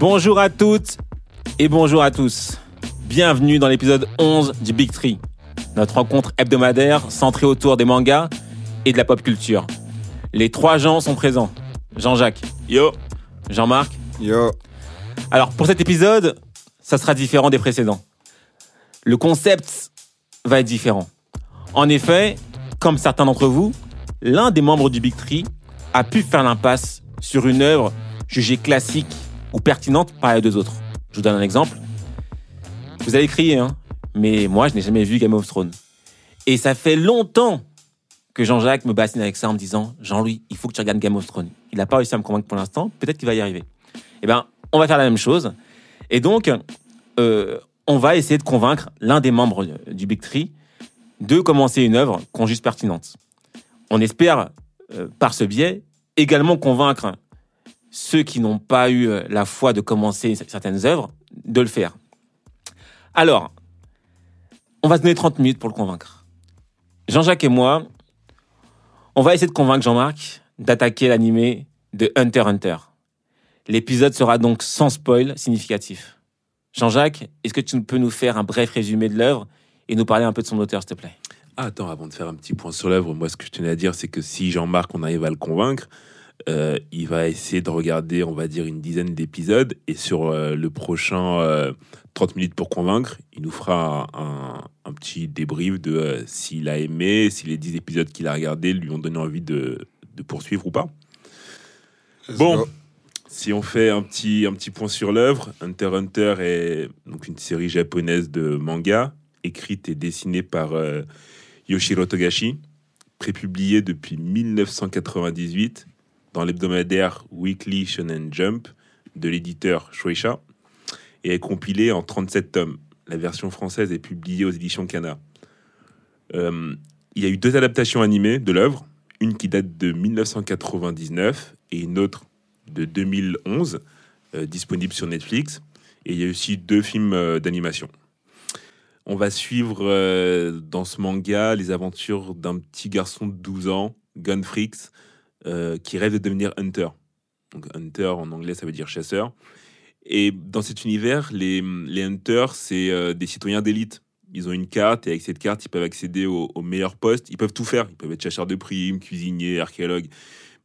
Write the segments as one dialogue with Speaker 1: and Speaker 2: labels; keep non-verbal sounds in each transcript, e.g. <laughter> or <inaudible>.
Speaker 1: Bonjour à toutes et bonjour à tous. Bienvenue dans l'épisode 11 du Big Tree, notre rencontre hebdomadaire centrée autour des mangas et de la pop culture. Les trois gens sont présents. Jean-Jacques,
Speaker 2: Yo,
Speaker 1: Jean-Marc.
Speaker 2: yo,
Speaker 1: Alors pour cet épisode, ça sera différent des précédents. Le concept va être différent. En effet, comme certains d'entre vous, l'un des membres du Big Tree a pu faire l'impasse sur une œuvre jugée classique ou pertinente par les deux autres. Je vous donne un exemple. Vous allez crier, hein, mais moi, je n'ai jamais vu Game of Thrones. Et ça fait longtemps que Jean-Jacques me bassine avec ça en me disant Jean-Louis, il faut que tu regardes Game of Thrones. Il n'a pas réussi à me convaincre pour l'instant, peut-être qu'il va y arriver. Eh bien, on va faire la même chose. Et donc, euh, on va essayer de convaincre l'un des membres du Big Tree de commencer une œuvre qu'on juge pertinente. On espère, euh, par ce biais, également convaincre ceux qui n'ont pas eu euh, la foi de commencer certaines œuvres de le faire. Alors, on va se donner 30 minutes pour le convaincre. Jean-Jacques et moi, on va essayer de convaincre Jean-Marc d'attaquer l'animé de Hunter Hunter. L'épisode sera donc sans spoil significatif. Jean-Jacques, est-ce que tu peux nous faire un bref résumé de l'œuvre et nous parler un peu de son auteur, s'il te plaît?
Speaker 2: Ah, attends, avant de faire un petit point sur l'œuvre, moi ce que je tenais à dire, c'est que si Jean-Marc, on arrive à le convaincre, euh, il va essayer de regarder, on va dire, une dizaine d'épisodes, et sur euh, le prochain euh, 30 minutes pour convaincre, il nous fera un, petit débrief de euh, s'il a aimé, si les 10 épisodes qu'il a regardés lui ont donné envie de, de poursuivre ou pas. Bon, si on fait un petit, un petit point sur l'œuvre, Hunter x Hunter est donc une série japonaise de manga, écrite et dessinée par Yoshiro Togashi, prépubliée depuis 1998 dans l'hebdomadaire Weekly Shonen Jump de l'éditeur Shueisha et est compilée en 37 tomes. La version française est publiée aux éditions Kana. Euh, il y a eu deux adaptations animées de l'œuvre, une qui date de 1999 et une autre de 2011, euh, disponible sur Netflix. Et il y a aussi deux films euh, d'animation. On va suivre dans ce manga les aventures d'un petit garçon de 12 ans, Gunfrix, euh, qui rêve de devenir hunter. Donc hunter en anglais, ça veut dire chasseur. Et dans cet univers, les, les hunters, c'est euh, des citoyens d'élite. Ils ont une carte et avec cette carte, ils peuvent accéder aux, meilleurs postes. Ils peuvent tout faire. Ils peuvent être chasseurs de primes, cuisiniers, archéologues.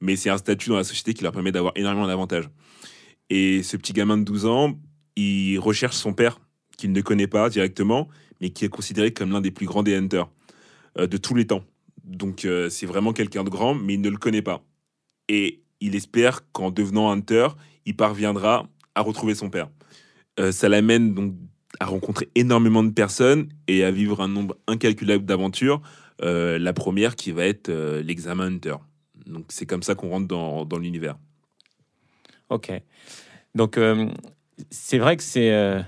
Speaker 2: Mais c'est un statut dans la société qui leur permet d'avoir énormément d'avantages. Et ce petit gamin de 12 ans, il recherche son père, qu'il ne connaît pas directement, mais qui est considéré comme l'un des plus grands des hunters euh, de tous les temps. Donc euh, c'est vraiment quelqu'un de grand, mais il ne le connaît pas. Et il espère qu'en devenant hunter, il parviendra à retrouver son père. Euh, ça l'amène donc à rencontrer énormément de personnes et à vivre un nombre incalculable d'aventures. Euh, la première qui va être l'examen hunter. Donc c'est comme ça qu'on rentre dans, dans l'univers.
Speaker 1: Ok. Donc, c'est vrai que c'est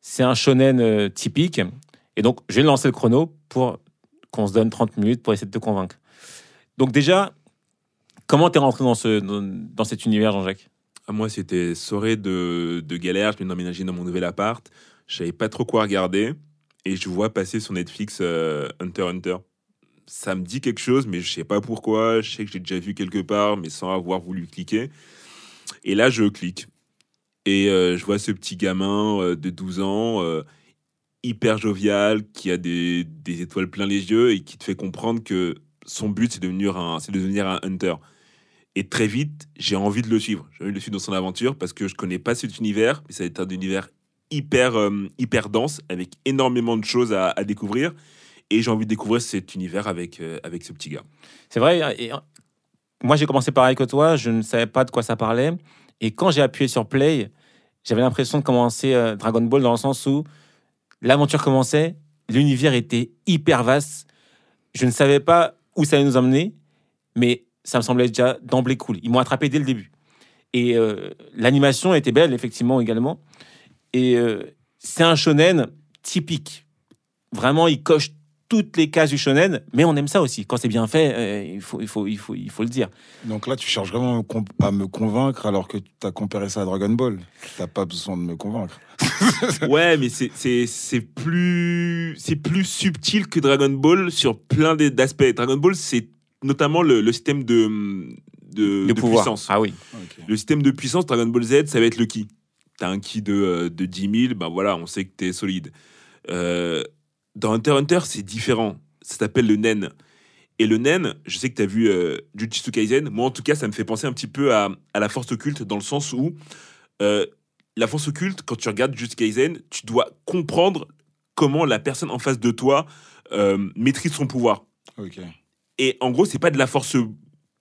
Speaker 1: c'est un shonen typique. Et donc, je vais lancer le chrono pour qu'on se donne 30 minutes pour essayer de te convaincre. Donc, déjà, comment t'es rentré dans, ce, dans, cet univers, Jean-Jacques?
Speaker 2: À moi, c'était soirée de, de galère. Je venais d'emménager dans mon nouvel appart. Je savais pas trop quoi regarder. Et je vois passer sur Netflix euh, Hunter Hunter. Ça me dit quelque chose, mais je sais pas pourquoi. Je sais que j'ai déjà vu quelque part, mais sans avoir voulu cliquer. Et là, je clique. Et euh, je vois ce petit gamin euh, de 12 ans, euh, hyper jovial, qui a des, des étoiles plein les yeux et qui te fait comprendre que son but, c'est de devenir un, c'est de devenir un hunter. Et très vite, j'ai envie de le suivre. J'ai envie de le suivre dans son aventure parce que je connais pas cet univers, mais ça va être un univers hyper, euh, hyper dense, avec énormément de choses à, découvrir. Et j'ai envie de découvrir cet univers avec, euh, avec ce petit gars.
Speaker 1: C'est vrai. Et, euh, moi, j'ai commencé pareil que toi. Je ne savais pas de quoi ça parlait. Et quand j'ai appuyé sur Play, j'avais l'impression de commencer euh, Dragon Ball dans le sens où l'aventure commençait, l'univers était hyper vaste. Je ne savais pas où ça allait nous emmener, mais ça me semblait déjà d'emblée cool. Ils m'ont attrapé dès le début. Et euh, l'animation était belle, effectivement, également. Et euh, c'est un shonen typique. Vraiment, il coche toutes les cases du shonen, mais on aime ça aussi. Quand c'est bien fait, euh, il, faut, il, faut, il, faut, il faut le dire.
Speaker 3: Donc là, tu cherches vraiment à me convaincre alors que tu as comparé ça à Dragon Ball. T'as pas besoin de me convaincre. <laughs>
Speaker 2: Ouais, mais c'est- c'est c'est plus c'est plus subtil que Dragon Ball sur plein d'aspects. Dragon Ball, c'est notamment le, le système de de, puissance.
Speaker 1: Ah oui.
Speaker 2: Le système de puissance Dragon Ball Z, ça va être le ki. T'as un ki de, euh, de 10 000, ben voilà, on sait que t'es solide. Euh, dans Hunter x Hunter, c'est différent. Ça s'appelle le nen. Et le nen, je sais que t'as vu euh, Jujutsu Kaisen. Moi, en tout cas, ça me fait penser un petit peu à, à la force occulte, dans le sens où euh, la force occulte, quand tu regardes Jujutsu Kaisen, tu dois comprendre comment la personne en face de toi euh, maîtrise son pouvoir. Et en gros, c'est pas de la force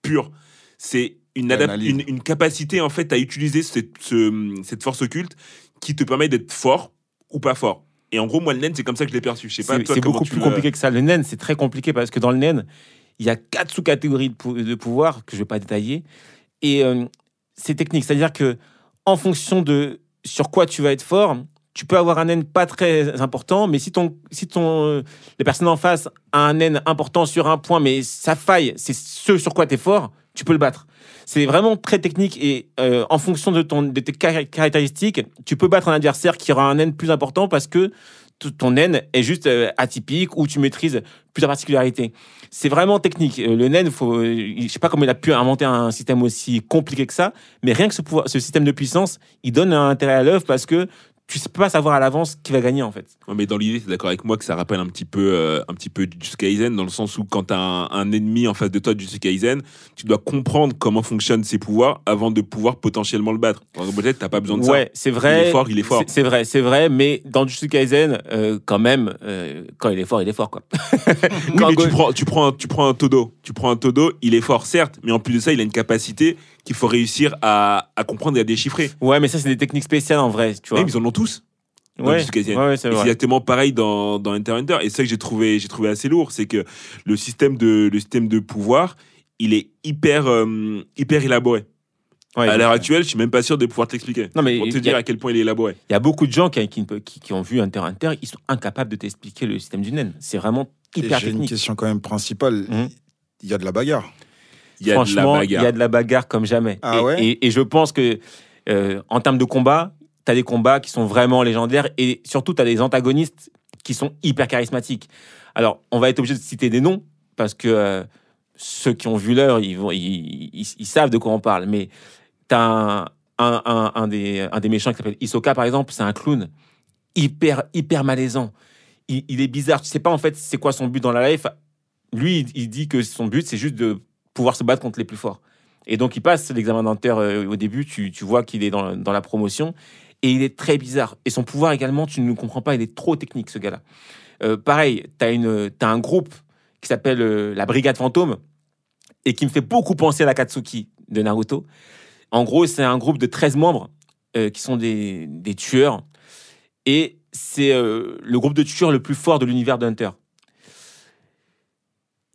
Speaker 2: pure. C'est une, capacité en fait à utiliser cette, ce- cette force occulte qui te permet d'être fort ou pas fort. Et en gros, moi, le nen, c'est comme ça que je l'ai perçu. Je sais pas,
Speaker 1: C'est beaucoup plus compliqué que ça. Le nen, c'est très compliqué parce que dans le nen, il y a quatre sous-catégories de, pou- de pouvoir que je vais pas détailler. Et euh, c'est technique. C'est-à-dire que en fonction de sur quoi tu vas être fort, tu peux avoir un nen pas très important, mais si ton, si ton, euh, la personne en face a un nen important sur un point, mais sa faille, c'est ce sur quoi tu es fort, tu peux le battre. C'est vraiment très technique et euh, en fonction de, ton, de tes car- caractéristiques, tu peux battre un adversaire qui aura un nen plus important parce que ton nen est juste euh, atypique ou tu maîtrises plusieurs particularités. C'est vraiment technique. Euh, Le nen, faut, je sais pas comment il a pu inventer un système aussi compliqué que ça, mais rien que ce, pouvoir, ce système de puissance, il donne un intérêt à l'œuvre parce que tu sais pas savoir à l'avance qui va gagner en fait.
Speaker 2: Ouais, mais dans l'idée, tu es d'accord avec moi que ça rappelle un petit peu, euh, un petit peu Jujutsu Kaisen, dans le sens où quand tu as un, un ennemi en face de toi de Jujutsu Kaisen, tu dois comprendre comment fonctionnent ses pouvoirs avant de pouvoir potentiellement le battre. Z, t'as pas besoin de
Speaker 1: Ouais, c'est vrai.
Speaker 2: Il est fort, il est fort.
Speaker 1: C'est- vrai, c'est vrai, mais dans Jujutsu Kaisen, euh, quand même, euh, quand il est fort, il est fort quoi. <laughs>
Speaker 2: Oui, mais tu prends, tu, prends un, tu prends un Todo. Tu prends un Todo, il est fort, certes, mais en plus de ça, il a une capacité qu'il faut réussir à, à comprendre et à déchiffrer.
Speaker 1: Ouais, mais ça c'est des techniques spéciales en vrai, tu vois.
Speaker 2: Ouais, mais ils en ont tous.
Speaker 1: ouais, ouais, ouais, c'est
Speaker 2: exactement pareil dans, dans Hunter x Hunter. Et c'est ça que j'ai trouvé, j'ai trouvé assez lourd, c'est que le système de, le système de pouvoir, il est hyper, euh, hyper élaboré.
Speaker 1: Ouais,
Speaker 2: à l'heure actuelle, je suis même pas sûr de pouvoir t'expliquer.
Speaker 1: Non, mais
Speaker 2: Pour te dire à quel point il est élaboré.
Speaker 1: Il y a beaucoup de gens qui, qui, qui- qui ont vu Hunter x Hunter, ils sont incapables de t'expliquer le système du nen. C'est vraiment hyper
Speaker 3: J'ai une question quand même principale.
Speaker 1: Mhm.
Speaker 3: Il y a de la bagarre.
Speaker 2: Il y a de la
Speaker 1: Franchement, il
Speaker 2: bagarre.
Speaker 1: y a de la bagarre comme jamais.
Speaker 3: Ah
Speaker 1: et,
Speaker 3: ouais?
Speaker 1: et- et je pense que euh, en termes de combat, tu as des combats qui sont vraiment légendaires et surtout tu as des antagonistes qui sont hyper charismatiques. Alors, on va être obligé de citer des noms parce que euh, ceux qui ont vu l'heure, ils, ils, ils- savent de quoi on parle. Mais tu as un, un, des, méchants qui s'appelle Isoka, par exemple, c'est un clown hyper, hyper malaisant. Il, est bizarre. Tu sais pas en fait c'est quoi son but dans la life. Lui, il, dit que son but, c'est juste de pouvoir se battre contre les plus forts. Et donc, il passe l'examen dentaire euh, au début. Tu, tu vois qu'il est dans, dans la promotion. Et il est très bizarre. Et son pouvoir également, tu ne le comprends pas. Il est trop technique, ce gars-là. Euh, pareil, tu as, un groupe qui s'appelle euh, la Brigade Fantôme et qui me fait beaucoup penser à la Katsuki de Naruto. En gros, c'est un groupe de 13 membres euh, qui sont des, tueurs. Et c'est le groupe de tueurs le plus fort de l'univers de Hunter.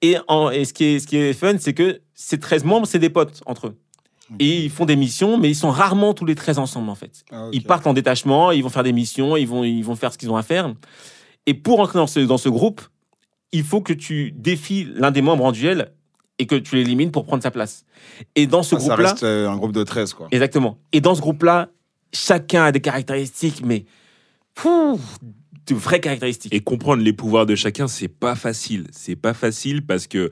Speaker 1: Et, ce qui est fun, c'est que ces 13 membres, c'est des potes entre eux. Et ils font des missions, mais ils sont rarement tous les 13 ensemble, en fait.
Speaker 3: Ah.
Speaker 1: Ils partent en détachement, ils vont faire des missions, ils vont, ils vont faire ce qu'ils ont à faire. Et pour entrer dans ce, dans ce groupe, il faut que tu défies l'un des membres en duel et que tu l'élimines pour prendre sa place. Et dans ce
Speaker 3: Ah, ça
Speaker 1: groupe-là,
Speaker 3: reste euh, un groupe de 13, quoi.
Speaker 1: exactement. Et dans ce groupe-là, chacun a des caractéristiques, mais pouf, de vraies caractéristiques.
Speaker 2: Et comprendre les pouvoirs de chacun, c'est pas facile. C'est pas facile parce que,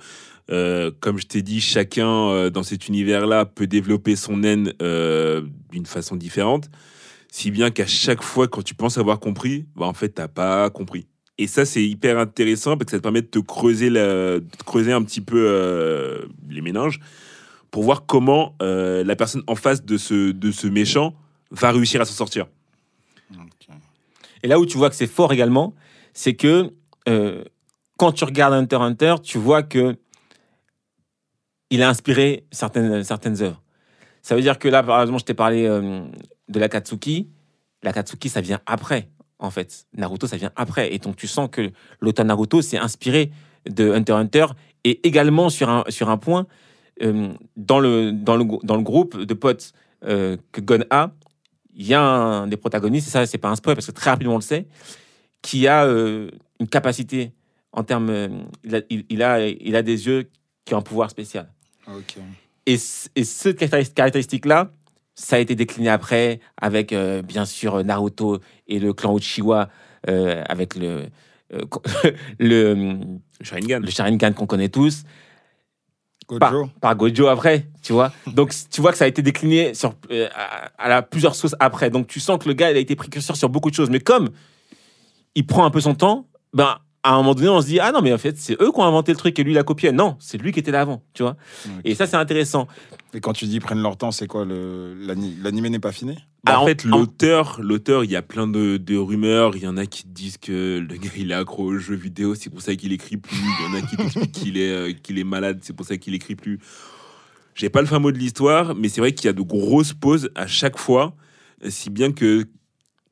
Speaker 2: euh, comme je t'ai dit, chacun euh, dans cet univers-là peut développer son naine euh, d'une façon différente. Si bien qu'à chaque fois, quand tu penses avoir compris, bah, en fait, t'as pas compris. Et ça, c'est hyper intéressant parce que ça te permet de te creuser, la- de te creuser un petit peu euh, les méninges pour voir comment euh, la personne en face de ce, de ce méchant va réussir à s'en sortir.
Speaker 1: Et là où tu vois que c'est fort également, c'est que euh, quand tu regardes Hunter x Hunter, tu vois que il a inspiré certaines, certaines œuvres. Ça veut dire que là, par exemple, je t'ai parlé euh, de la Katsuki. La Katsuki, ça vient après, en fait. Naruto, ça vient après. Et donc, tu sens que l'auteur Naruto s'est inspiré de Hunter x Hunter. Et également, sur un, sur un point, euh, dans, le, dans, le, dans le groupe de potes euh, que Gon a, il y a un des protagonistes, et ça, c'est pas un spoil parce que très rapidement on le sait, qui a une capacité en termes. il a, il a des yeux qui ont un pouvoir spécial.
Speaker 3: Ok.
Speaker 1: Et, cette caractéris- caractéristique-là, ça a été décliné après avec, euh, bien sûr, Naruto et le clan Uchiwa, euh, avec le, euh, <laughs> le,
Speaker 2: Sharingan.
Speaker 1: le Sharingan qu'on connaît tous,
Speaker 3: Gojo.
Speaker 1: par, par Gojo après, tu vois. <laughs> Donc, tu vois que ça a été décliné sur, euh, à, à la plusieurs sources après. Donc, tu sens que le gars, il a été précurseur sur beaucoup de choses. Mais comme il prend un peu son temps, ben, à un moment donné, on se dit, ah non, mais en fait, c'est eux qui ont inventé le truc et lui, il a copié. Non, c'est lui qui était là avant, tu vois. Et ça, c'est intéressant.
Speaker 3: Et quand tu dis prennent leur temps, c'est quoi le L'animé n'est pas fini?
Speaker 2: Bah, en fait, l'auteur, l'auteur, il y a plein de, de rumeurs. Il y en a qui disent que le gars, il est accro aux jeux vidéo, c'est pour ça qu'il écrit plus. Il y en a qui t'expliquent <laughs> qu'il est, euh, qu'il est malade, c'est pour ça qu'il écrit plus. J'ai pas le fin mot de l'histoire, mais c'est vrai qu'il y a de grosses pauses à chaque fois, si bien que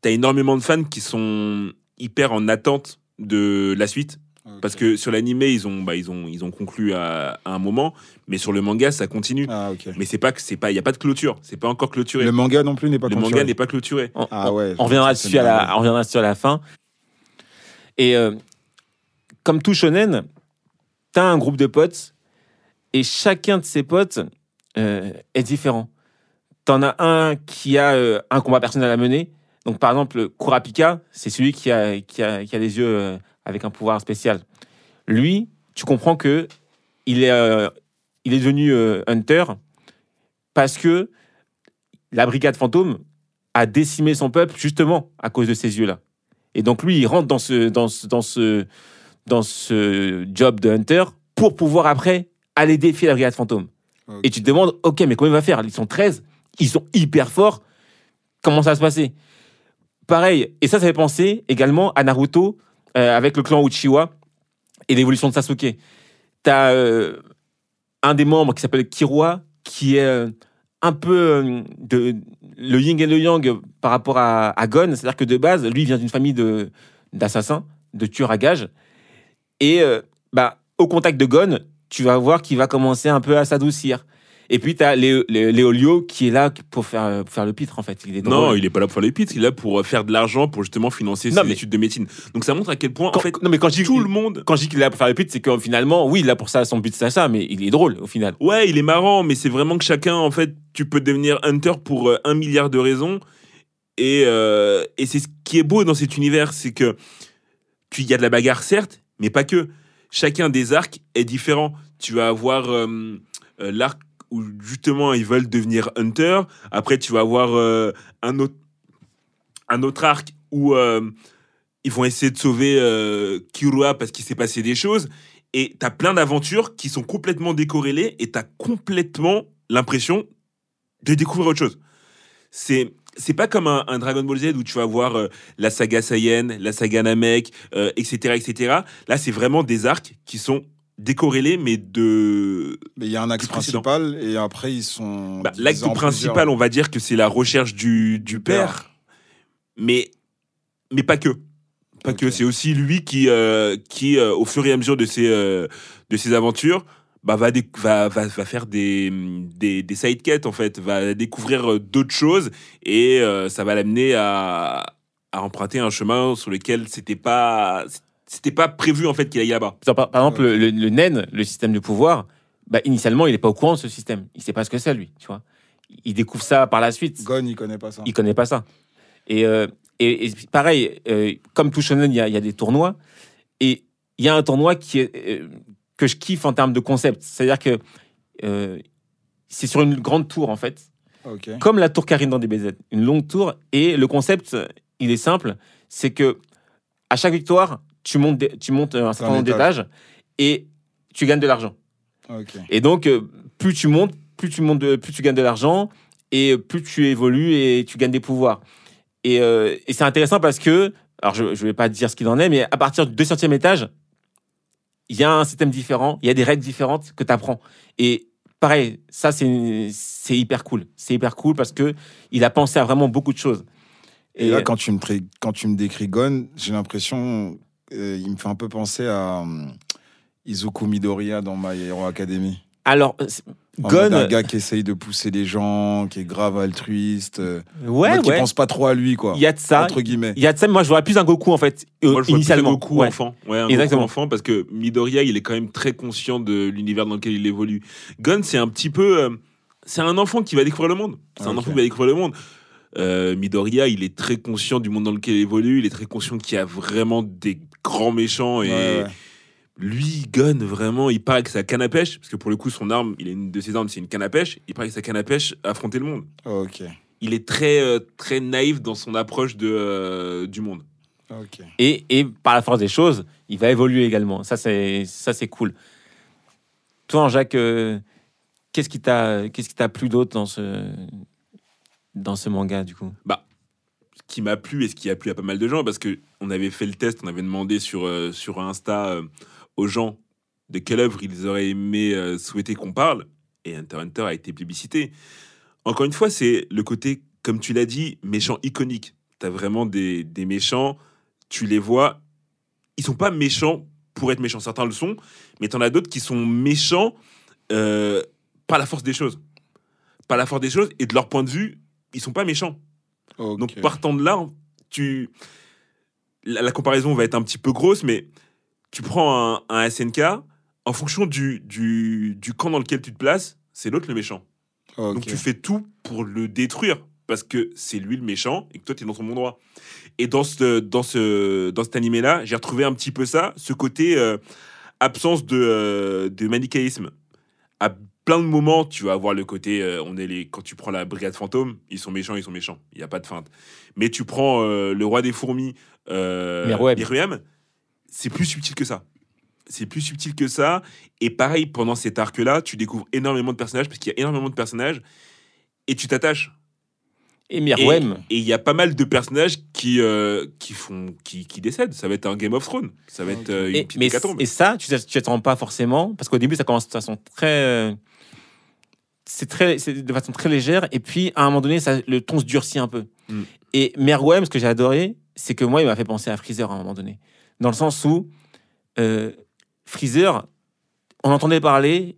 Speaker 2: tu as énormément de fans qui sont hyper en attente de la suite. Parce que sur l'animé, ils ont, bah, ils, ont, ils ont conclu à, à un moment, mais sur le manga, ça continue.
Speaker 3: Ah.
Speaker 2: Mais c'est pas que c'est pas, il y a pas de clôture, c'est pas encore clôturé.
Speaker 3: Le manga non plus n'est pas
Speaker 2: Le
Speaker 3: clôturé.
Speaker 2: manga n'est pas clôturé.
Speaker 1: On,
Speaker 3: Ah ouais,
Speaker 1: on reviendra dessus à la, on reviendra dessus à la fin. Et euh, comme tout shonen, t'as un groupe de potes et chacun de ces potes euh, est différent. T'en as un qui a euh, un combat personnel à mener. Donc par exemple, Kurapika, c'est celui qui a, qui a, qui a les yeux euh, avec un pouvoir spécial. Lui, tu comprends que il est, euh, il est devenu euh, hunter parce que la brigade fantôme a décimé son peuple justement à cause de ces yeux-là. Et donc lui, il rentre dans ce, dans ce, dans ce, dans ce job de hunter pour pouvoir après aller défier la brigade fantôme. Et tu te demandes, ok, mais comment il va faire? Ils sont 13, ils sont hyper forts. Comment ça va se passer? Pareil, et ça, ça fait penser également à Naruto euh, avec le clan Uchiwa et l'évolution de Sasuke. T'as euh, un des membres qui s'appelle Kirua, qui est euh, un peu euh, de, le yin et le yang par rapport à, à Gon. C'est-à-dire que de base, lui vient d'une famille d'assassins, de, tueurs à gages. Et bah, au contact de Gon, tu vas voir qu'il va commencer un peu à s'adoucir. Et puis, tu as Léolio qui est là pour faire, pour faire le pitre, en fait. Il est
Speaker 2: Non, il est pas là pour faire les pits, il est là pour euh, faire de l'argent pour justement financer
Speaker 1: Non,
Speaker 2: ses
Speaker 1: mais-
Speaker 2: études de médecine. Donc ça montre à quel point,
Speaker 1: Quand-
Speaker 2: en fait,
Speaker 1: non, mais quand je dis,
Speaker 2: tout le monde.
Speaker 1: quand je dis qu'il est là pour faire le pitre, c'est que finalement, oui, il est là pour ça, son but, c'est ça, mais il est drôle, au final.
Speaker 2: Ouais, il est marrant, mais c'est vraiment que chacun, en fait, tu peux devenir hunter pour euh, un milliard de raisons. Et, euh, et c'est ce qui est beau dans cet univers, c'est que tu il y a de la bagarre, certes, mais pas que. Chacun des arcs est différent. Tu vas avoir euh, l'arc où justement ils veulent devenir hunter. Après, tu vas avoir euh, un autre un autre arc où euh, ils vont essayer de sauver euh, parce qu'il s'est passé des choses. Et t'as plein d'aventures qui sont complètement décorrélées et t'as complètement l'impression de découvrir autre chose. C'est c'est pas comme un, un Dragon Ball Z où tu vas voir euh, la saga Saiyan, la saga Namek, etc., etc. Là, c'est vraiment des arcs qui sont décorrélés, mais de
Speaker 3: Mais il y a un axe principal et après ils sont.
Speaker 2: bah,
Speaker 3: en
Speaker 2: principal,
Speaker 3: plusieurs.
Speaker 2: on va dire que c'est la recherche du, du père, mais, mais pas que. Pas que, c'est aussi lui qui, euh, qui euh, au fur et à mesure de ses, euh, de ses aventures, bah, va, va, va, va faire des, des, des side quêtes, en fait, va découvrir d'autres choses et ça va l'amener à, à emprunter un chemin sur lequel c'était pas, c'était pas prévu, en fait, qu'il aille là-bas.
Speaker 1: Par, exemple, le, le, le NEN, le système de pouvoir, bah, initialement, il n'est pas au courant de ce système. Il sait pas ce que c'est, lui, tu vois. Il découvre ça par la suite.
Speaker 3: Gon, il connaît pas ça.
Speaker 1: il connaît pas ça. Et, euh, et, et pareil, euh, comme tout shonen, il y a, il y a des tournois. Et il y a un tournoi qui est, euh, que je kiffe en termes de concept. C'est-à-dire que euh, c'est sur une grande tour, en fait. Comme la tour Karine dans DBZ. Une longue tour. Et le concept, il est simple. C'est que à chaque victoire, tu montes, des- tu montes un certain nombre
Speaker 3: étage.
Speaker 1: d'étages et tu gagnes de l'argent.
Speaker 3: Ok.
Speaker 1: Et donc, euh, plus tu montes, plus tu montes, de- plus tu gagnes de l'argent et plus tu évolues et tu gagnes des pouvoirs. Et, euh, et c'est intéressant parce que, alors je ne vais pas dire ce qu'il en est, mais à partir du 200e étage, il y a un système différent, il y a des règles différentes que tu apprends. Et pareil, ça c'est hyper cool. C'est hyper cool parce que il a pensé à vraiment beaucoup de choses.
Speaker 3: Et là, quand tu me, quand tu me décris Gon, j'ai l'impression. Euh, il me fait un peu penser à euh, Izuku Midoriya dans My Hero Academy.
Speaker 1: Alors, euh,
Speaker 3: mode un
Speaker 1: Gon,
Speaker 3: gars qui essaye de pousser les gens, qui est grave altruiste, euh,
Speaker 1: ouais,
Speaker 3: mode qui
Speaker 1: ouais,
Speaker 3: pense pas trop à lui, quoi.
Speaker 1: il y a de ça.
Speaker 3: Entre guillemets.
Speaker 1: Il y a de ça, mais moi je vois plus un Goku en fait, euh,
Speaker 2: Moi, je vois
Speaker 1: initialement.
Speaker 2: plus un Goku
Speaker 1: Ouais.
Speaker 2: enfant. Ouais, un
Speaker 1: Exactement.
Speaker 2: Goku enfant, parce que Midoriya, il est quand même très conscient de l'univers dans lequel il évolue. Gon, c'est un petit peu. euh, c'est un enfant qui va découvrir le monde. C'est un
Speaker 3: Ok.
Speaker 2: enfant qui va découvrir le monde. Euh, Midoriya, il est très conscient du monde dans lequel il évolue. Il est très conscient qu'il y a vraiment des grands méchants. Et
Speaker 3: Ouais, ouais.
Speaker 2: lui, Gon, vraiment, il paraît que sa canne à pêche, parce que pour le coup, son arme, il a une de ses armes, c'est une canne à pêche. Il paraît que sa canne à pêche a affronté le monde.
Speaker 3: Ok.
Speaker 2: Il est très, euh, très naïf dans son approche de, euh, du monde.
Speaker 3: Ok.
Speaker 1: Et, et par la force des choses, il va évoluer également. Ça, c'est ça, c'est cool. Toi, Jacques, euh, qu'est-ce qui t'a qu'est-ce qui t'a plu d'autre dans ce dans ce manga du coup
Speaker 2: ce qui m'a plu et ce qui a plu à pas mal de gens parce que on avait fait le test, on avait demandé sur, euh, sur Insta euh, aux gens de quelle œuvre ils auraient aimé euh, souhaiter qu'on parle et Hunter Hunter a été plébiscité. Encore une fois, c'est le côté, comme tu l'as dit, méchant iconique. T'as vraiment des, des méchants, tu les vois, ils sont pas méchants pour être méchants, certains le sont, mais t'en as d'autres qui sont méchants euh, par la force des choses. Par la force des choses et de leur point de vue, ils sont pas méchants. Donc partant de là, tu la, la comparaison va être un petit peu grosse, mais tu prends un, un SNK en fonction du, du, du camp dans lequel tu te places, c'est l'autre le méchant. Donc tu fais tout pour le détruire parce que c'est lui le méchant et que toi tu es dans ton bon droit. Et dans ce dans ce dans cet animé là, j'ai retrouvé un petit peu ça, ce côté euh, absence de euh, de manichéisme. À plein de moments, tu vas avoir le côté euh, on est les quand tu prends la brigade fantôme, ils sont méchants, ils sont méchants, il y a pas de feinte. Mais tu prends euh, le roi des fourmis euh.
Speaker 1: Meruem,
Speaker 2: c'est plus subtil que ça. C'est plus subtil que ça. Et pareil, pendant cet arc-là, tu découvres énormément de personnages, parce qu'il y a énormément de personnages, et tu t'attaches.
Speaker 1: Et Meruem,
Speaker 2: et il y a pas mal de personnages qui, euh, qui, font, qui, qui décèdent. Ça va être un Game of Thrones. Ça va être euh, une
Speaker 1: et,
Speaker 2: petite
Speaker 1: mais,
Speaker 2: hécatombe.
Speaker 1: et ça, tu ne t'attends pas forcément, parce qu'au début, ça commence de façon très. C'est très, c'est de façon très légère, et puis à un moment donné, ça, le ton se durcit un peu.
Speaker 2: Mm.
Speaker 1: Et Meruem, ce que j'ai adoré, c'est que moi, il m'a fait penser à Freezer à un moment donné. Dans le sens où euh, Freezer, on entendait parler,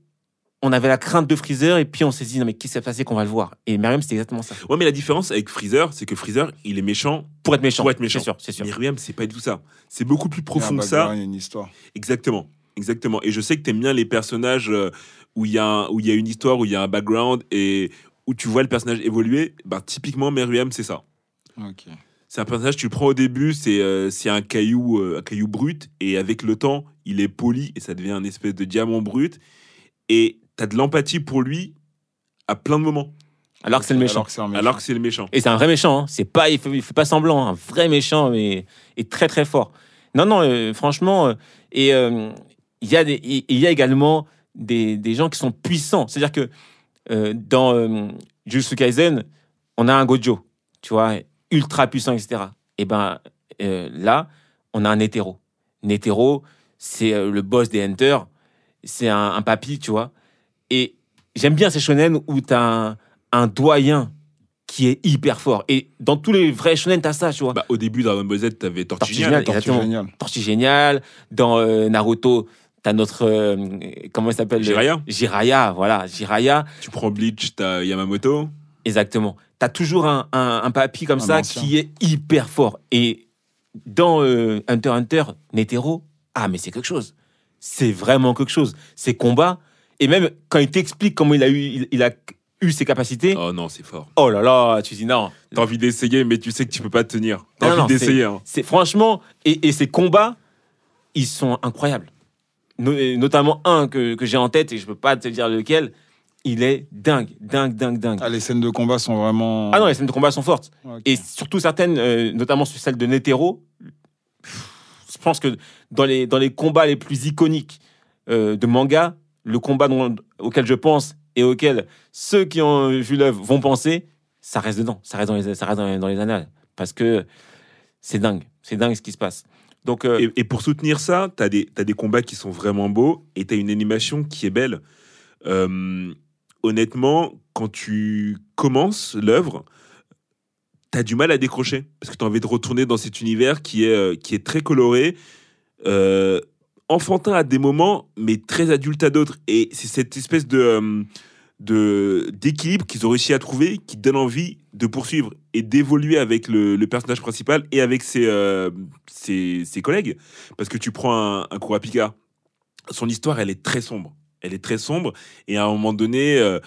Speaker 1: on avait la crainte de Freezer, et puis on s'est dit, non, mais qu'est-ce qui s'est passé qu'on va le voir? Et Meruem, c'était exactement ça.
Speaker 2: Ouais, mais la différence avec Freezer, c'est que Freezer, il est méchant
Speaker 1: Pour être méchant.
Speaker 2: pour être méchant.
Speaker 1: C'est sûr, c'est sûr.
Speaker 2: C'est pas du tout ça. C'est beaucoup plus
Speaker 3: Il y a un
Speaker 2: profond que ça.
Speaker 3: Il y a une histoire.
Speaker 2: Exactement. Exactement. Et je sais que tu aimes bien les personnages euh, où il y, a un- où il y a une histoire, où il y a un background et où tu vois le personnage évoluer. Bah, typiquement, Meruem, c'est ça.
Speaker 3: Ok.
Speaker 2: C'est un personnage, tu le prends au début, c'est euh, c'est un caillou, euh, un caillou brut, et avec le temps, il est poli et ça devient un espèce de diamant brut. Et tu as de l'empathie pour lui à plein de moments,
Speaker 1: Alors que c'est le méchant.
Speaker 3: Alors que c'est un méchant.
Speaker 2: alors que c'est le méchant.
Speaker 1: Et c'est un vrai méchant. hein. C'est pas, il fait, il fait pas semblant. Un vrai méchant, mais et très très fort. Non, non. euh, franchement, euh, et euh, il y a des, y a également des, des gens qui sont puissants. C'est-à-dire que euh, dans euh, Jujutsu Kaisen, on a un Gojo, tu vois, ultra puissant, etc. Et ben euh, là, on a un hétéro. Netero, c'est euh, le boss des Hunters. C'est un, un papy, tu vois. Et j'aime bien ces shonen où tu as un, un doyen qui est hyper fort. Et dans tous les vrais shonen, t'as ça, tu vois.
Speaker 2: Bah, au début, Dragon Ball Z, t'avais
Speaker 1: Tortue Géniale.
Speaker 3: Tortue
Speaker 1: génial. Dans euh, Naruto, t'as notre. euh, comment il s'appelle
Speaker 2: Jiraiya.
Speaker 1: Jiraya, voilà. Jiraya,
Speaker 2: Tu prends Bleach, t'as Yamamoto.
Speaker 1: exactement. T'as toujours un, un, un papy comme
Speaker 3: Un
Speaker 1: ça
Speaker 3: ancien.
Speaker 1: qui est hyper fort. Et dans euh, Hunter x Hunter, Netero, ah, mais c'est quelque chose. C'est vraiment quelque chose. Ses combats, et même quand il t'explique comment il a eu, il, il a eu ses capacités,
Speaker 2: Oh non, c'est fort.
Speaker 1: oh là là, tu dis non.
Speaker 2: T'as envie d'essayer, mais tu sais que tu peux pas tenir. T'as
Speaker 1: Non,
Speaker 2: envie
Speaker 1: non,
Speaker 2: d'essayer. hein.
Speaker 1: C'est franchement, et, et ces combats, ils sont incroyables. Notamment un que, que j'ai en tête et je peux pas te dire lequel. Il est dingue, dingue, dingue, dingue.
Speaker 3: Ah, les scènes de combat sont vraiment.
Speaker 1: Ah non, les scènes de combat sont fortes. Et surtout certaines, euh, notamment sur celle de Netero, je pense que dans les, dans les combats les plus iconiques euh, de manga, le combat dont- auquel je pense et auquel ceux qui ont vu l'œuvre vont penser, ça reste dedans, ça reste dans les, ça reste dans les, dans les annales. Parce que c'est dingue, c'est dingue ce qui se passe. Donc, euh,
Speaker 2: Et, pour soutenir ça, des, t'as des combats qui sont vraiment beaux et t'as une animation qui est belle. Euh, honnêtement, quand tu commences l'œuvre, t'as du mal à décrocher parce que t'as envie de retourner dans cet univers qui est, euh, qui est très coloré. Enfantin à des moments, mais très adulte à d'autres. Et c'est cette espèce de de d'équilibre qu'ils ont réussi à trouver qui donne envie de poursuivre et d'évoluer avec le, le personnage principal et avec ses, euh, ses, ses collègues. Parce que tu prends un, un Kurapika, son histoire, elle est très sombre. Elle est très sombre. Et à un moment donné, euh,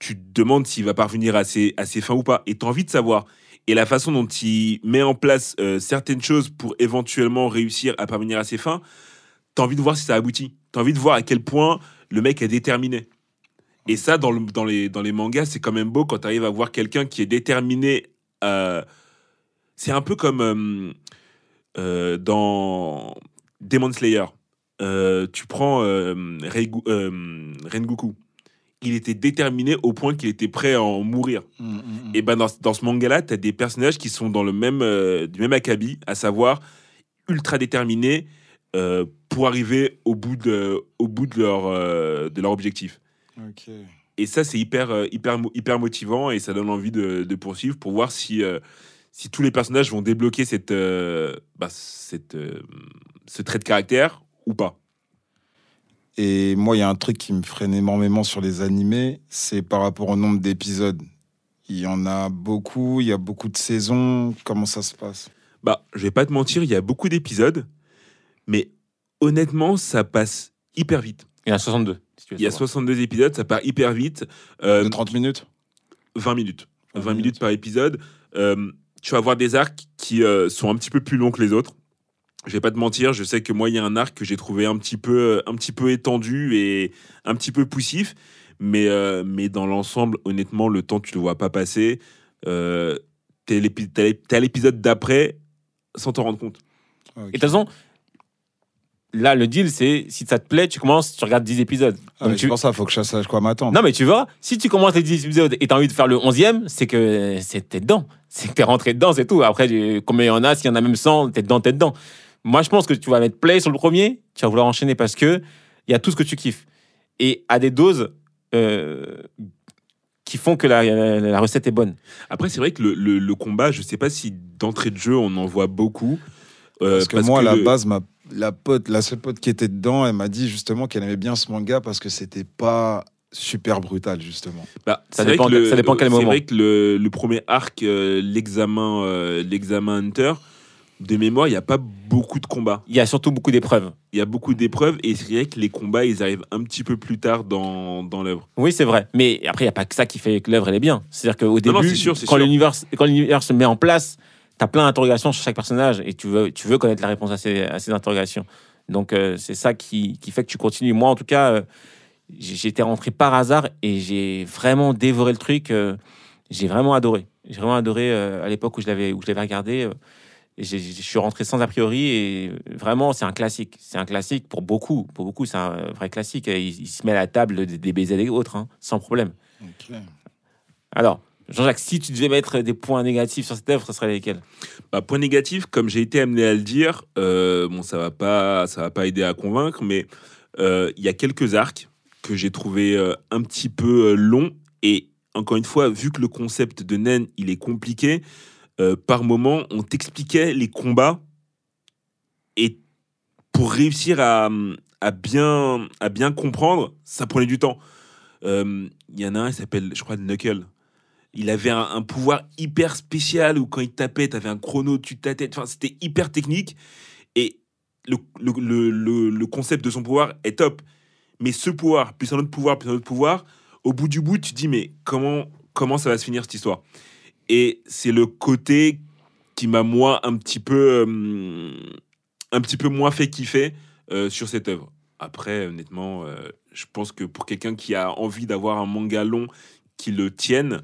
Speaker 2: tu te demandes s'il va parvenir à ses, à ses fins ou pas. Et tu as envie de savoir. Et la façon dont il met en place euh, certaines choses pour éventuellement réussir à parvenir à ses fins, tu as envie de voir si ça aboutit. Tu as envie de voir à quel point le mec est déterminé. Et ça, dans, le- dans, les, dans les mangas, c'est quand même beau quand tu arrives à voir quelqu'un qui est déterminé. euh, c'est un peu comme euh, euh, dans Demon Slayer. Euh, tu prends Reigu- Rengoku. Il était déterminé au point qu'il était prêt à en mourir.
Speaker 3: Mm, mm, mm.
Speaker 2: Et ben dans, dans ce manga-là, tu as des personnages qui sont dans le même, du même acabit, à savoir ultra déterminés pour arriver au bout de, au bout de, leur, de leur objectif.
Speaker 3: Ok.
Speaker 2: Et ça, c'est hyper, euh, hyper, hyper motivant et ça donne envie de, de poursuivre pour voir si, euh, si tous les personnages vont débloquer cette, euh, bah, cette, euh, ce trait de caractère ou pas.
Speaker 3: Et moi, il y a un truc qui me freine énormément sur les animés, c'est par rapport au nombre d'épisodes. Il y en a beaucoup, il y a beaucoup de saisons. Comment ça se passe?
Speaker 2: Bah, je vais pas te mentir, il y a beaucoup d'épisodes, mais honnêtement, ça passe hyper vite.
Speaker 1: Il y en a 62. si tu veux
Speaker 2: Il y a
Speaker 1: savoir.
Speaker 2: 62 épisodes, ça part hyper vite. Euh,
Speaker 3: De 30 minutes
Speaker 2: 20 minutes. 20,
Speaker 3: 20
Speaker 2: minutes
Speaker 3: minutes.
Speaker 2: par épisode. Euh, tu vas avoir des arcs qui euh, sont un petit peu plus longs que les autres. Je vais pas te mentir, je sais que moi, il y a un arc que j'ai trouvé un petit peu, euh, un petit peu étendu et un petit peu poussif. Mais, euh, mais dans l'ensemble, honnêtement, le temps, tu le vois pas passer. Euh, t'es à l'épisode d'après sans t'en rendre compte.
Speaker 3: Ok.
Speaker 1: Et de toute façon, là, le deal, c'est si ça te plaît, tu commences, tu regardes 10 épisodes.
Speaker 3: Ah,
Speaker 1: Donc tu-
Speaker 3: C'est pour ça, il faut que je sache quoi m'attendre.
Speaker 1: Non, mais tu vois, si tu commences les 10 épisodes et tu as envie de faire le 11e, c'est que t'es dedans. C'est que t'es rentré dedans, c'est tout. Après, combien il y en a, s'il y en a même 100, t'es dedans, t'es dedans. Moi, je pense que tu vas mettre play sur le premier, tu vas vouloir enchaîner parce que il y a tout ce que tu kiffes. Et à des doses euh, qui font que la, la- la recette est bonne.
Speaker 2: Après, c'est vrai que le, le- le combat, je sais pas si d'entrée de jeu, on en voit beaucoup. Euh,
Speaker 3: Parce que moi, à la
Speaker 2: le-
Speaker 3: base, ma, la, pote, la seule pote qui était dedans, elle m'a dit justement qu'elle aimait bien ce manga parce que c'était pas super brutal, justement.
Speaker 2: Bah,
Speaker 1: Ça
Speaker 2: c'est
Speaker 1: dépend-
Speaker 2: que le-
Speaker 1: ça dépend quel
Speaker 2: C'est
Speaker 1: moment.
Speaker 2: vrai que le, le premier arc, euh, l'examen, euh, l'examen Hunter, de mémoire, il n'y a pas beaucoup de combats.
Speaker 1: Il y a surtout beaucoup d'épreuves.
Speaker 2: Il y a beaucoup d'épreuves et c'est vrai que les combats, ils arrivent un petit peu plus tard dans, dans l'œuvre.
Speaker 1: Oui, c'est vrai. Mais après, il n'y a pas que ça qui fait que l'œuvre, elle est bien. C'est-à-dire qu'au début,
Speaker 2: non, c'est sûr, c'est
Speaker 1: quand l'univers quand l'univers se met en place, tu as plein d'interrogations sur chaque personnage et tu veux, tu veux connaître la réponse à ces, à ces interrogations. Donc, euh, c'est ça qui, qui fait que tu continues. Moi, en tout cas, euh, j'étais rentré par hasard et j'ai vraiment dévoré le truc. euh, j'ai vraiment adoré. J'ai vraiment adoré à l'époque où je l'avais regardé. et je suis rentré sans a priori et vraiment, c'est un classique. C'est un classique pour beaucoup. Pour beaucoup, c'est un vrai classique. Il, il se met à la table des, des BZ et autres, hein, sans problème. Alors, Jean-Jacques, si tu devais mettre des points négatifs sur cette œuvre, ce serait lesquels?
Speaker 2: Bah, point négatif, comme j'ai été amené à le dire, euh, bon, ça va pas, ça va pas aider à convaincre, mais euh, il y a quelques arcs que j'ai trouvé euh, un petit peu longs. Et encore une fois, vu que le concept de Nen il est compliqué, par moment on t'expliquait les combats et pour réussir à, bien à bien comprendre, ça prenait du temps. Il y en a un, il s'appelle, je crois, Knuckle il avait un, pouvoir hyper spécial où quand il tapait, tu avais un chrono dessus de. Enfin, c'était hyper technique. Et le, le, le, le- concept de son pouvoir est top. Mais ce pouvoir, plus un autre pouvoir, plus un autre pouvoir, au bout du bout, tu te dis, mais comment, comment ça va se finir cette histoire? Et c'est le côté qui m'a, moi, un petit peu, euh, un petit peu moins fait kiffer euh, sur cette œuvre. Après, honnêtement, euh, je pense que pour quelqu'un qui a envie d'avoir un manga long qui le tienne,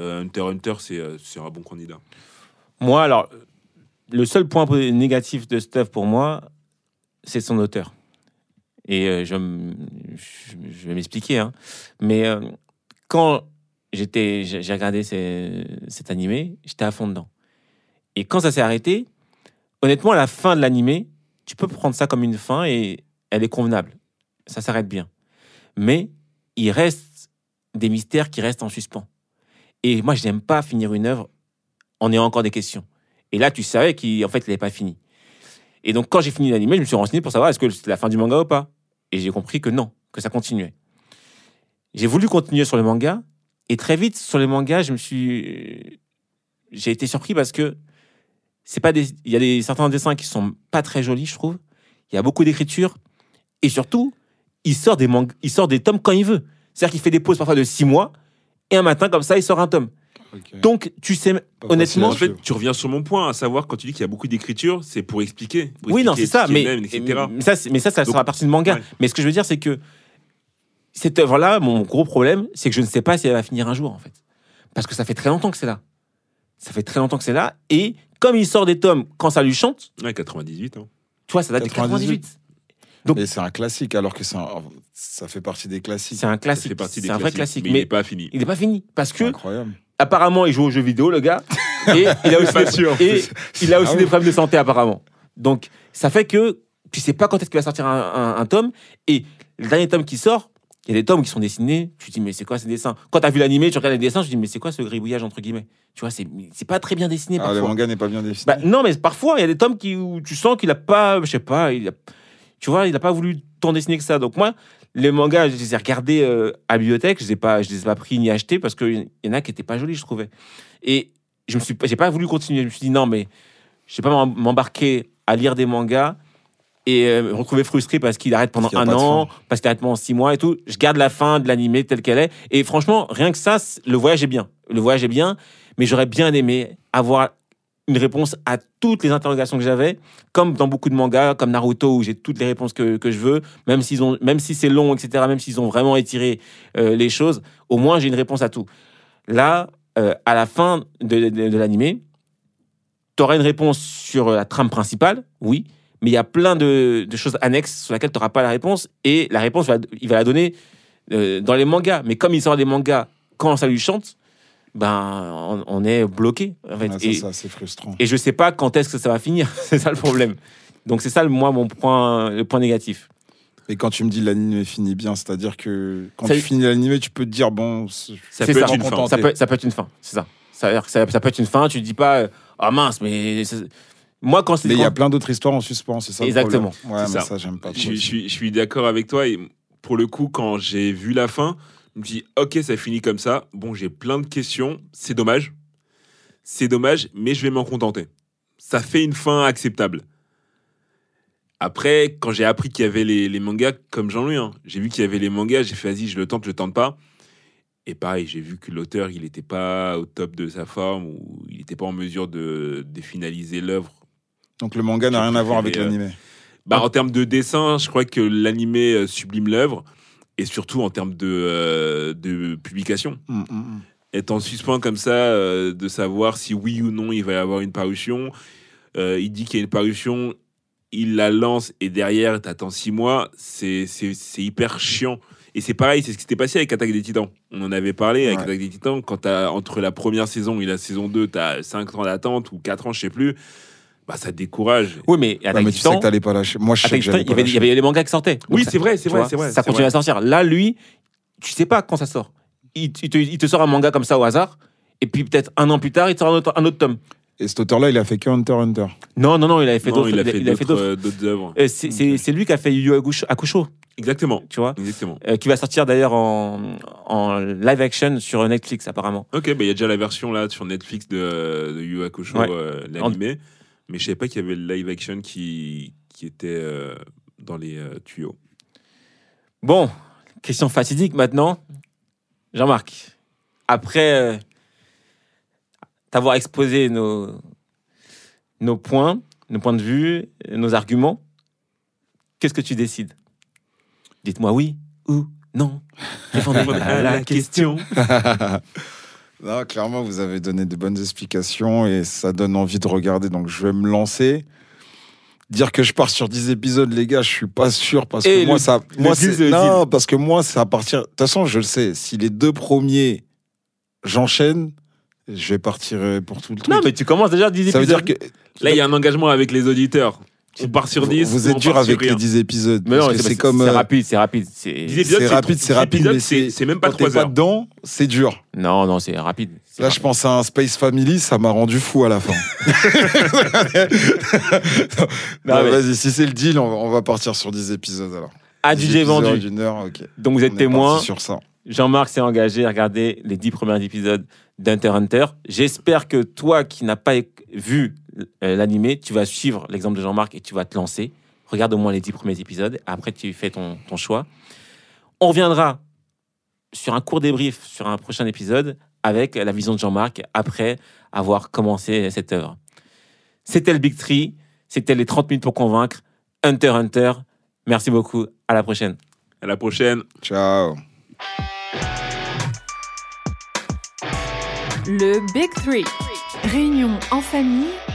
Speaker 2: Hunter x Hunter, c'est euh, c'est un bon candidat.
Speaker 1: Moi, alors, le seul point po- négatif de œuvre pour moi, c'est son auteur. Et euh, je, vais m'expliquer. hein. Mais euh, quand j'ai regardé cet animé, j'étais à fond dedans. Et quand ça s'est arrêté, honnêtement, la fin de l'animé, tu peux prendre ça comme une fin et elle est convenable. Ça s'arrête bien. Mais il reste des mystères qui restent en suspens. Et moi, je n'aime pas finir une œuvre en ayant encore des questions. Et là, tu savais qu'en fait, il n'avait pas fini. Et donc, quand j'ai fini l'animé, je me suis renseigné pour savoir est-ce que c'était la fin du manga ou pas. Et j'ai compris que non, que ça continuait. J'ai voulu continuer sur le manga. Et très vite, sur les mangas, je me suis. J'ai été surpris parce que c'est pas. Il y a des, certains dessins qui sont pas très jolis, je trouve. Il y a beaucoup d'écriture. Et surtout, il sort des, mangas, il sort des tomes quand il veut. C'est-à-dire qu'il fait des pauses parfois de six mois. Et un matin, comme ça, il sort un tome. Donc, tu sais,
Speaker 3: Pas
Speaker 1: honnêtement,
Speaker 2: En
Speaker 3: facile à
Speaker 2: fait, tu reviens sur mon point, à savoir quand tu dis qu'il y a beaucoup d'écriture, c'est pour expliquer. pour
Speaker 1: Oui, non, c'est ça. Mais,
Speaker 2: même, etc.
Speaker 1: mais ça, mais ça, ça
Speaker 2: Donc,
Speaker 1: sera partie du manga.
Speaker 2: ouais.
Speaker 1: Mais ce que je veux dire, c'est que cette œuvre-là, mon gros problème, c'est que je ne sais pas si elle va finir un jour, en fait. Parce que ça fait très longtemps que c'est là. Ça fait très longtemps que c'est là. Et comme il sort des tomes quand ça lui chante,
Speaker 2: Ouais, 98. hein.
Speaker 1: tu vois, ça date de
Speaker 3: 98.
Speaker 1: 98. Donc-
Speaker 3: Et c'est un classique, alors que un- ça fait partie des classiques.
Speaker 1: C'est un
Speaker 2: Ça
Speaker 1: classique.
Speaker 2: fait partie des
Speaker 1: C'est un vrai
Speaker 2: classiques,
Speaker 1: classique.
Speaker 2: Mais, il
Speaker 1: Mais
Speaker 2: n'est pas fini.
Speaker 1: il n'est pas fini. Parce que,
Speaker 3: incroyable.
Speaker 1: apparemment, il joue aux jeux vidéo, le gars. <laughs> Et il a aussi,
Speaker 2: Pas
Speaker 1: des,
Speaker 2: sûr.
Speaker 1: et il a aussi
Speaker 3: Ah
Speaker 1: des problèmes de santé, apparemment. Donc, ça fait que tu sais pas quand est-ce qu'il va sortir un, un- un tome. Et le dernier tome qui sort, il y a des tomes qui sont dessinés. Tu te dis, mais c'est quoi ces dessins Quand tu as vu l'animé, tu regardes les dessins, tu te dis, mais c'est quoi ce gribouillage, entre guillemets? Tu vois, c'est c'est pas très bien dessiné
Speaker 3: Ah, le manga n'est pas bien défini.
Speaker 1: Bah, non, mais parfois, il y a des tomes qui, où tu sens qu'il a pas, je sais pas, il a- tu vois, il a pas voulu tant dessiner que ça. Donc moi, les mangas, je les ai regardés euh, à la bibliothèque, je les ai pas, je les ai pas pris ni achetés parce qu'il y en a qui étaient pas jolis, je trouvais. Et je me suis, pas- j'ai pas voulu continuer. Je me suis dit non, mais je vais pas m'em- m'embarquer à lire des mangas et euh, me retrouver frustré parce qu'il arrête pendant un an, parce qu'il arrête pendant six mois et tout. Je garde la fin de l'animé telle qu'elle est. Et franchement, rien que ça, le voyage est bien. Le voyage est bien, mais j'aurais bien aimé avoir une réponse à toutes les interrogations que j'avais, comme dans beaucoup de mangas, comme Naruto, où j'ai toutes les réponses que, que je veux, même, s'ils ont, même si c'est long, etc., même s'ils ont vraiment étiré euh, les choses, au moins j'ai une réponse à tout. Là, euh, à la fin de, de, l'animé, tu auras une réponse sur la trame principale, oui, mais il y a plein de, de choses annexes sur lesquelles tu n'auras pas la réponse, et la réponse, il va la donner euh, dans les mangas. Mais comme il sort des mangas quand ça lui chante, ben, on, on est bloqué. En fait.
Speaker 3: Ouais, c'est
Speaker 1: Et-
Speaker 3: ça, c'est frustrant.
Speaker 1: et je sais pas quand est-ce que ça va finir. <laughs> c'est ça le problème. Donc c'est ça, le- moi, mon point, le point négatif.
Speaker 3: Et quand tu me dis l'anime finit bien, c'est-à-dire que quand
Speaker 1: Ça-
Speaker 3: tu finis l'anime, tu peux te dire, bon,
Speaker 2: Ça peut
Speaker 1: ça.
Speaker 2: être une fin.
Speaker 1: Ça peut, ça peut être une fin, c'est ça. Ça, veut dire que ça, ça peut être une fin. Tu te dis pas, ah mince, mais moi quand c'est
Speaker 3: mais il y a plein d'autres histoires en suspens, c'est ça
Speaker 1: Exactement.
Speaker 3: le. Ouais, mais
Speaker 2: ça.
Speaker 3: ça, j'aime pas
Speaker 2: Je, je suis, je suis d'accord avec toi. Et pour le coup, quand j'ai vu la fin, je me dis, ok, ça finit comme ça. Bon, j'ai plein de questions. C'est dommage. C'est dommage, mais je vais m'en contenter. Ça fait une fin acceptable. Après, quand j'ai appris qu'il y avait les, les mangas, comme Jean-Louis, hein, j'ai vu qu'il y avait les mangas, j'ai fait, vas-y, je le tente, je le tente pas. Et pareil, j'ai vu que l'auteur, il n'était pas au top de sa forme, ou il n'était pas en mesure de, de finaliser l'œuvre
Speaker 3: Donc le manga n'a rien à voir avec
Speaker 2: euh,
Speaker 3: l'anime.
Speaker 2: bah, en termes de dessin, je crois que l'animé euh, sublime l'œuvre, et surtout en termes de, euh, de publication. Être en suspens comme ça, euh, de savoir si oui ou non il va y avoir une parution. Euh, il dit qu'il y a une parution, il la lance, et derrière, t'attends six mois. C'est hyper chiant. Et c'est pareil, c'est ce qui s'était passé avec Attaque des Titans. On en avait parlé avec
Speaker 3: Ouais.
Speaker 2: Attaque des Titans. Quand t'as, entre la première saison et la saison 2, t'as 5 ans d'attente ou 4 ans, je sais plus. Bah, ça décourage.
Speaker 1: Oui, mais
Speaker 3: Ouais,
Speaker 1: Attaque
Speaker 3: mais tu sais que t'allais pas lâcher. Moi, je sais que j'allais
Speaker 1: il y
Speaker 3: pas
Speaker 1: avait, il y
Speaker 3: lâcher.
Speaker 1: avait les mangas qui sortaient.
Speaker 2: Oui, c'est vrai, c'est vrai, c'est vrai.
Speaker 1: Ça continue
Speaker 2: vrai.
Speaker 1: à sortir. Là, lui, tu sais pas quand ça sort. Il, il te, il te sort un manga comme ça au hasard, et puis peut-être un an plus tard, il te sort un autre, un autre tome.
Speaker 3: Et cet auteur-là, il a fait que Hunter x Hunter.
Speaker 1: Non, non, non, il avait fait d'autres.
Speaker 2: il a fait
Speaker 1: il a fait
Speaker 2: d'autres œuvres.
Speaker 1: Euh, c'est lui qui a fait Yu Yu Hakusho-
Speaker 2: Exactement.
Speaker 1: tu vois,
Speaker 2: Exactement.
Speaker 1: euh, qui va sortir d'ailleurs en, en live action sur Netflix apparemment.
Speaker 2: Ok, bah, il y a déjà la version là sur Netflix de, de Yu Yu Hakusho,
Speaker 1: Ouais.
Speaker 2: euh, l'animé. Mais je savais pas qu'il y avait le live action qui, qui était euh, dans les euh, tuyaux.
Speaker 1: Bon, question fatidique maintenant. Jean-Marc, après euh, t'avoir exposé nos, nos points, nos points de vue, nos arguments, qu'est-ce que tu décides? Dites-moi oui ou non. <laughs> Répondez à la question. <laughs>
Speaker 3: Non, clairement, vous avez donné de bonnes explications et ça donne envie de regarder. Donc, je vais me lancer. Dire que je pars sur 10 épisodes, les gars, je suis pas sûr parce
Speaker 1: Et
Speaker 3: que moi,
Speaker 1: le-
Speaker 3: ça. Moi, non, parce que moi, c'est à partir. De toute façon, je le sais. Si les deux premiers, j'enchaîne, je vais partir euh, pour tout le truc.
Speaker 1: Non, mais tu commences déjà 10
Speaker 3: ça veut dire que.
Speaker 2: Là, il y a un engagement avec les auditeurs. On part sur 10.
Speaker 3: Vous
Speaker 2: ou
Speaker 3: êtes
Speaker 2: on
Speaker 3: dur
Speaker 2: part sur
Speaker 3: avec les
Speaker 2: rien
Speaker 3: 10 épisodes.
Speaker 1: Mais non,
Speaker 3: parce que
Speaker 1: c'est
Speaker 3: comme.
Speaker 1: c'est
Speaker 3: euh,
Speaker 1: rapide, c'est rapide. c'est-
Speaker 2: 10 épisodes,
Speaker 3: C'est rapide,
Speaker 2: 10
Speaker 3: c'est rapide, mais
Speaker 2: c'est- même pas
Speaker 3: quand t'es
Speaker 2: 3
Speaker 3: pas
Speaker 2: heures.
Speaker 3: dedans, c'est dur.
Speaker 1: Non, non, c'est rapide.
Speaker 3: Là,
Speaker 1: rapide.
Speaker 3: je pense à un Space Family, ça m'a rendu fou à la fin. <laughs> <laughs>
Speaker 1: Non,
Speaker 3: Non,
Speaker 1: mais-
Speaker 3: Vas-y, si c'est le deal, on va, on va partir sur 10 épisodes alors. 10
Speaker 1: DJ vendu.
Speaker 3: d'une heure, ok.
Speaker 1: Donc vous êtes témoin.
Speaker 3: sur ça.
Speaker 1: Jean-Marc s'est engagé à regarder les dix premiers épisodes d'Hunter Hunter. J'espère que toi qui n'as pas vu l'animé, tu vas suivre l'exemple de Jean-Marc et tu vas te lancer. Regarde au moins les dix premiers épisodes. Après, tu fais ton, ton choix. On reviendra sur un court débrief sur un prochain épisode avec la vision de Jean-Marc après avoir commencé cette œuvre. C'était le Big Tree. C'était les 30 minutes pour convaincre. Hunter Hunter. Merci beaucoup. À la prochaine.
Speaker 2: À la prochaine.
Speaker 3: Ciao.
Speaker 4: Le Big Three. Réunion en famille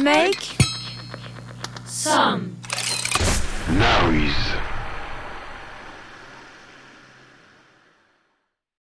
Speaker 4: Make
Speaker 5: some
Speaker 6: noise.